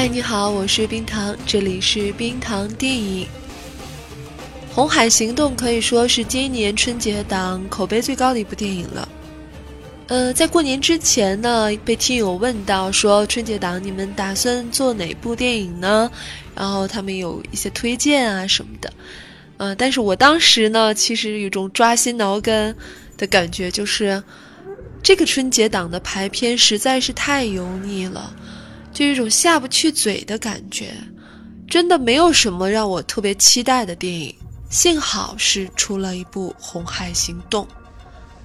嗨，你好，我是冰糖，这里是冰糖电影。《红海行动》可以说是今年春节档口碑最高的一部电影了。呃，在过年之前呢，被听友问到说春节档你们打算做哪部电影呢？然后他们有一些推荐啊什么的。呃，但是我当时呢，其实有种抓心挠肝的感觉，就是这个春节档的排片实在是太油腻了。就一种下不去嘴的感觉，真的没有什么让我特别期待的电影。幸好是出了一部《红海行动》，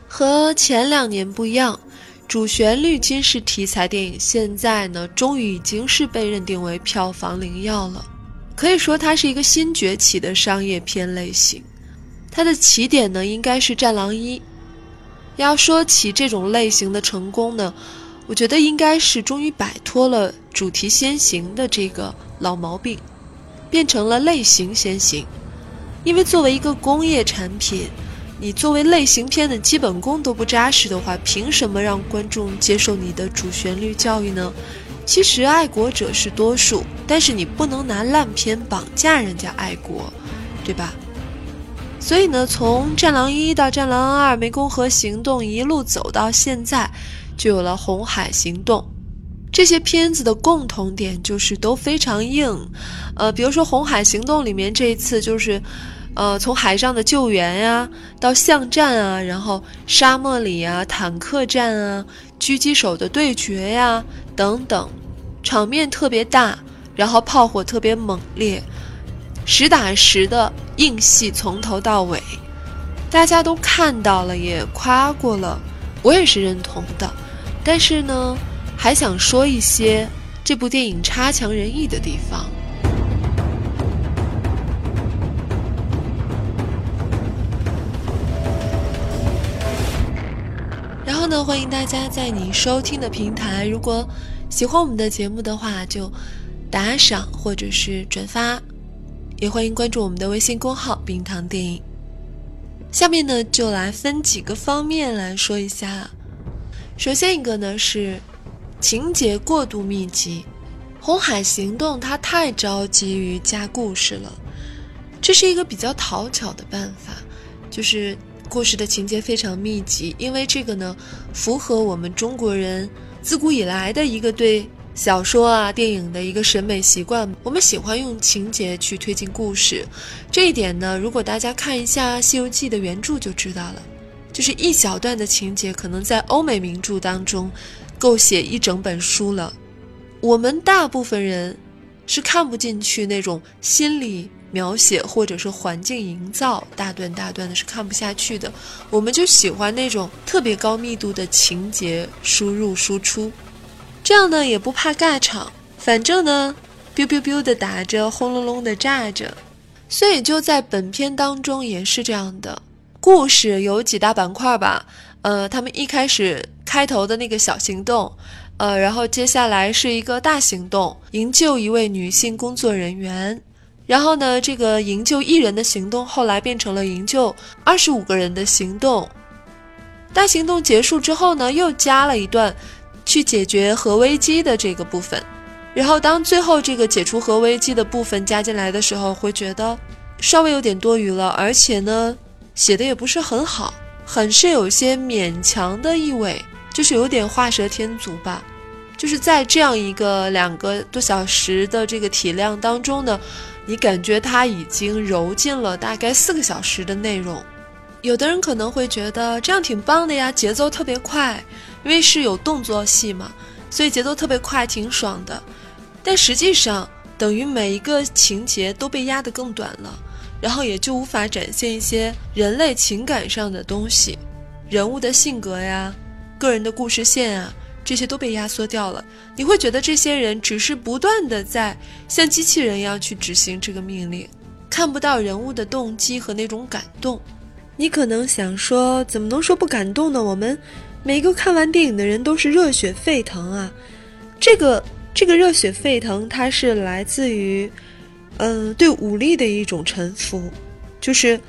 和前两年不一样，主旋律军事题材电影现在呢，终于已经是被认定为票房灵药了。可以说，它是一个新崛起的商业片类型。它的起点呢，应该是《战狼一》。要说起这种类型的成功呢。我觉得应该是终于摆脱了主题先行的这个老毛病，变成了类型先行。因为作为一个工业产品，你作为类型片的基本功都不扎实的话，凭什么让观众接受你的主旋律教育呢？其实爱国者是多数，但是你不能拿烂片绑架人家爱国，对吧？所以呢，从《战狼一》到《战狼二》《湄公河行动》一路走到现在。就有了《红海行动》，这些片子的共同点就是都非常硬，呃，比如说《红海行动》里面这一次就是，呃，从海上的救援呀，到巷战啊，然后沙漠里啊，坦克战啊，狙击手的对决呀，等等，场面特别大，然后炮火特别猛烈，实打实的硬戏从头到尾，大家都看到了，也夸过了，我也是认同的。但是呢，还想说一些这部电影差强人意的地方。然后呢，欢迎大家在你收听的平台，如果喜欢我们的节目的话，就打赏或者是转发，也欢迎关注我们的微信公号“冰糖电影”。下面呢，就来分几个方面来说一下。首先一个呢是情节过度密集，《红海行动》它太着急于加故事了，这是一个比较讨巧的办法，就是故事的情节非常密集，因为这个呢符合我们中国人自古以来的一个对小说啊电影的一个审美习惯，我们喜欢用情节去推进故事，这一点呢，如果大家看一下《西游记》的原著就知道了。就是一小段的情节，可能在欧美名著当中，够写一整本书了。我们大部分人是看不进去那种心理描写或者是环境营造，大段大段的是看不下去的。我们就喜欢那种特别高密度的情节输入输出，这样呢也不怕尬场，反正呢，biu biu biu 的打着，轰隆隆的炸着，所以就在本片当中也是这样的。故事有几大板块吧，呃，他们一开始开头的那个小行动，呃，然后接下来是一个大行动，营救一位女性工作人员，然后呢，这个营救一人的行动后来变成了营救二十五个人的行动，大行动结束之后呢，又加了一段去解决核危机的这个部分，然后当最后这个解除核危机的部分加进来的时候，会觉得稍微有点多余了，而且呢。写的也不是很好，很是有些勉强的意味，就是有点画蛇添足吧。就是在这样一个两个多小时的这个体量当中呢，你感觉它已经揉进了大概四个小时的内容。有的人可能会觉得这样挺棒的呀，节奏特别快，因为是有动作戏嘛，所以节奏特别快，挺爽的。但实际上，等于每一个情节都被压得更短了。然后也就无法展现一些人类情感上的东西，人物的性格呀，个人的故事线啊，这些都被压缩掉了。你会觉得这些人只是不断的在像机器人一样去执行这个命令，看不到人物的动机和那种感动。你可能想说，怎么能说不感动呢？我们每个看完电影的人都是热血沸腾啊！这个这个热血沸腾，它是来自于，嗯，对武力的一种臣服，就是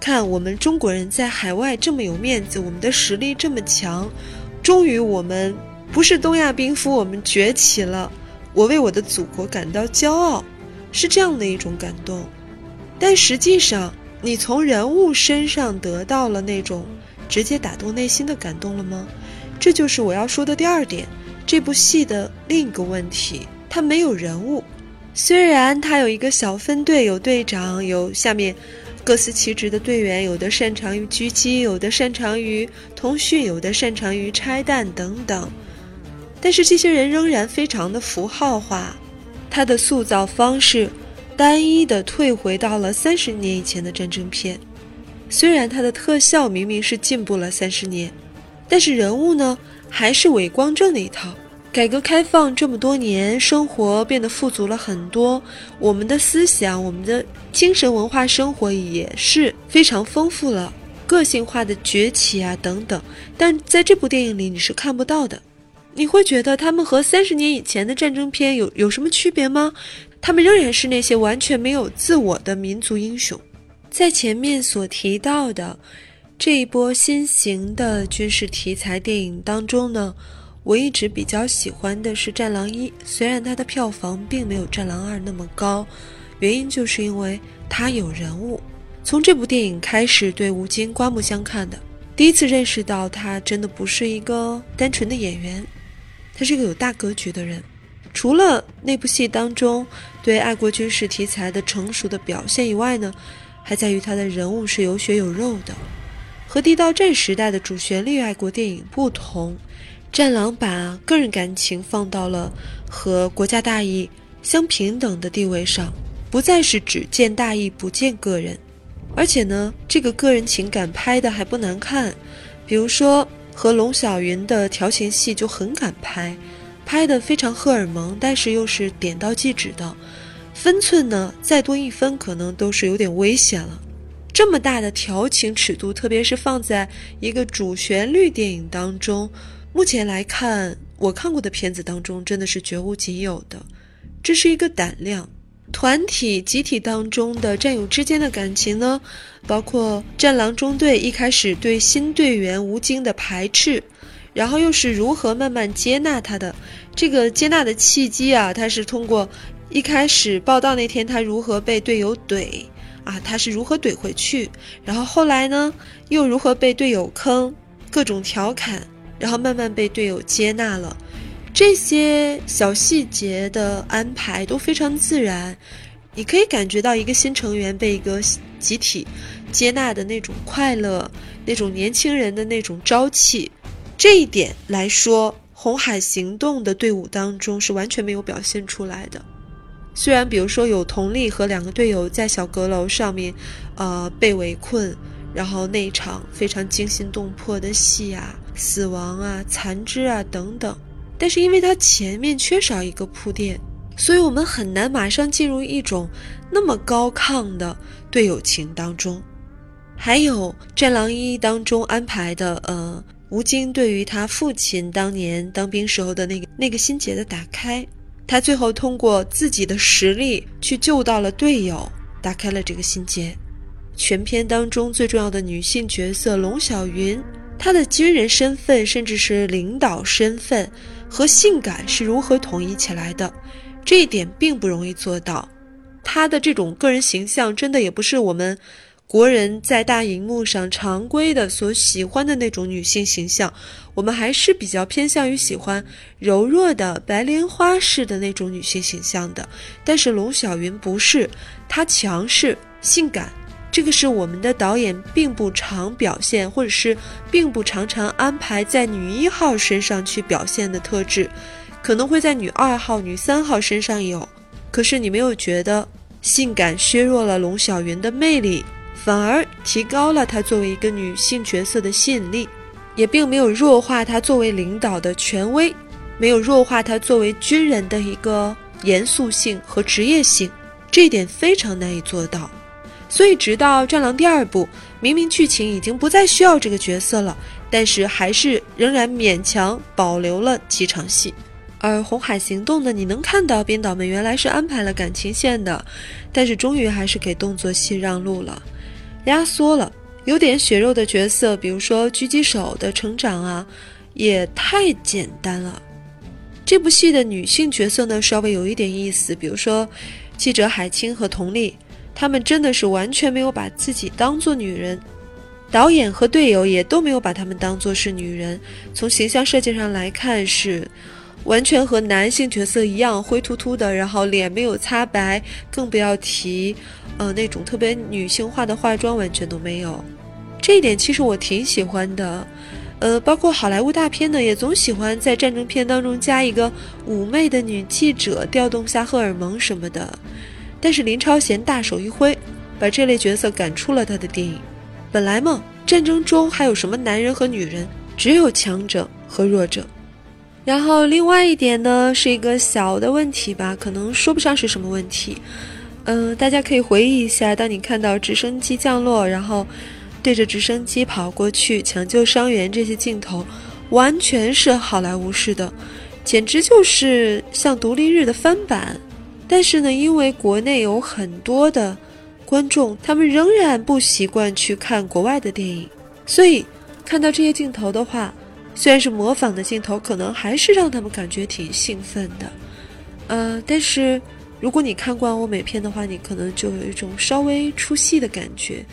看我们中国人在海外这么有面子，我们的实力这么强，终于我们不是东亚病夫，我们崛起了，我为我的祖国感到骄傲，是这样的一种感动。但实际上。你从人物身上得到了那种直接打动内心的感动了吗？这就是我要说的第二点。这部戏的另一个问题，它没有人物。虽然他有一个小分队，有队长，有下面各司其职的队员，有的擅长于狙击，有的擅长于通讯，有的擅长于拆弹等等，但是这些人仍然非常的符号化。他的塑造方式。单一的退回到了三十年以前的战争片，虽然他的特效明明是进步了三十年，但是人物呢还是伪光正那一套。改革开放这么多年，生活变得富足了很多，我们的思想、我们的精神文化生活也是非常丰富了，个性化的崛起啊等等。但在这部电影里你是看不到的，你会觉得他们和三十年以前的战争片有有什么区别吗？他们仍然是那些完全没有自我的民族英雄。在前面所提到的这一波新型的军事题材电影当中呢，我一直比较喜欢的是《战狼一》，虽然它的票房并没有《战狼二》那么高，原因就是因为它有人物。从这部电影开始，对吴京刮目相看的，第一次认识到他真的不是一个单纯的演员，他是一个有大格局的人。除了那部戏当中对爱国军事题材的成熟的表现以外呢，还在于他的人物是有血有肉的。和地道战时代的主旋律爱国电影不同，《战狼》把个人感情放到了和国家大义相平等的地位上，不再是只见大义不见个人。而且呢，这个个人情感拍的还不难看，比如说和龙小云的调情戏就很敢拍。拍的非常荷尔蒙，但是又是点到即止的，分寸呢再多一分可能都是有点危险了。这么大的调情尺度，特别是放在一个主旋律电影当中，目前来看我看过的片子当中真的是绝无仅有的。这是一个胆量。团体集体当中的战友之间的感情呢，包括战狼中队一开始对新队员吴京的排斥。然后又是如何慢慢接纳他的这个接纳的契机啊？他是通过一开始报道那天他如何被队友怼啊，他是如何怼回去，然后后来呢又如何被队友坑，各种调侃，然后慢慢被队友接纳了。这些小细节的安排都非常自然，你可以感觉到一个新成员被一个集体接纳的那种快乐，那种年轻人的那种朝气。这一点来说，红海行动的队伍当中是完全没有表现出来的。虽然，比如说有佟丽和两个队友在小阁楼上面，呃，被围困，然后那场非常惊心动魄的戏啊，死亡啊、残肢啊等等，但是因为它前面缺少一个铺垫，所以我们很难马上进入一种那么高亢的队友情当中。还有《战狼一》当中安排的，呃。吴京对于他父亲当年当兵时候的那个那个心结的打开，他最后通过自己的实力去救到了队友，打开了这个心结。全片当中最重要的女性角色龙小云，她的军人身份甚至是领导身份和性感是如何统一起来的？这一点并不容易做到。她的这种个人形象真的也不是我们。国人在大荧幕上常规的所喜欢的那种女性形象，我们还是比较偏向于喜欢柔弱的白莲花式的那种女性形象的。但是龙小云不是，她强势、性感，这个是我们的导演并不常表现，或者是并不常常安排在女一号身上去表现的特质，可能会在女二号、女三号身上有。可是你没有觉得性感削弱了龙小云的魅力？反而提高了她作为一个女性角色的吸引力，也并没有弱化她作为领导的权威。没有弱化她作为军人的一个严肃性和职业性，这一点非常难以做到。所以，直到《战狼》第二部，明明剧情已经不再需要这个角色了，但是还是仍然勉强保留了几场戏。而《红海行动》呢，你能看到编导们原来是安排了感情线的，但是终于还是给动作戏让路了，压缩了。有点血肉的角色，比如说狙击手的成长啊，也太简单了。这部戏的女性角色呢，稍微有一点意思，比如说记者海清和佟丽，她们真的是完全没有把自己当做女人，导演和队友也都没有把她们当做是女人。从形象设计上来看，是完全和男性角色一样灰秃秃的，然后脸没有擦白，更不要提，呃，那种特别女性化的化妆完全都没有。这一点其实我挺喜欢的，呃，包括好莱坞大片呢，也总喜欢在战争片当中加一个妩媚的女记者，调动下荷尔蒙什么的。但是林超贤大手一挥，把这类角色赶出了他的电影。本来嘛，战争中还有什么男人和女人，只有强者和弱者。然后另外一点呢，是一个小的问题吧，可能说不上是什么问题。嗯，大家可以回忆一下，当你看到直升机降落，然后。对着直升机跑过去抢救伤员，这些镜头完全是好莱坞式的，简直就是像独立日的翻版。但是呢，因为国内有很多的观众，他们仍然不习惯去看国外的电影，所以看到这些镜头的话，虽然是模仿的镜头，可能还是让他们感觉挺兴奋的。呃，但是如果你看惯欧美片的话，你可能就有一种稍微出戏的感觉。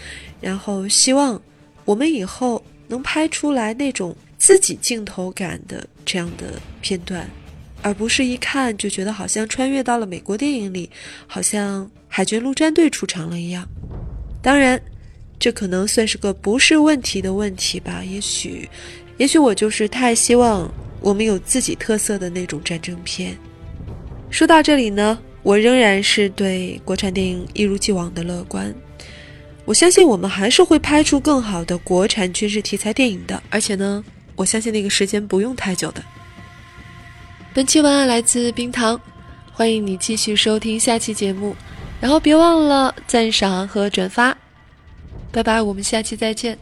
然后希望我们以后能拍出来那种自己镜头感的这样的片段，而不是一看就觉得好像穿越到了美国电影里，好像海军陆战队出场了一样。当然，这可能算是个不是问题的问题吧。也许，也许我就是太希望我们有自己特色的那种战争片。说到这里呢，我仍然是对国产电影一如既往的乐观。我相信我们还是会拍出更好的国产军事题材电影的，而且呢，我相信那个时间不用太久的。本期文案来自冰糖，欢迎你继续收听下期节目，然后别忘了赞赏和转发，拜拜，我们下期再见。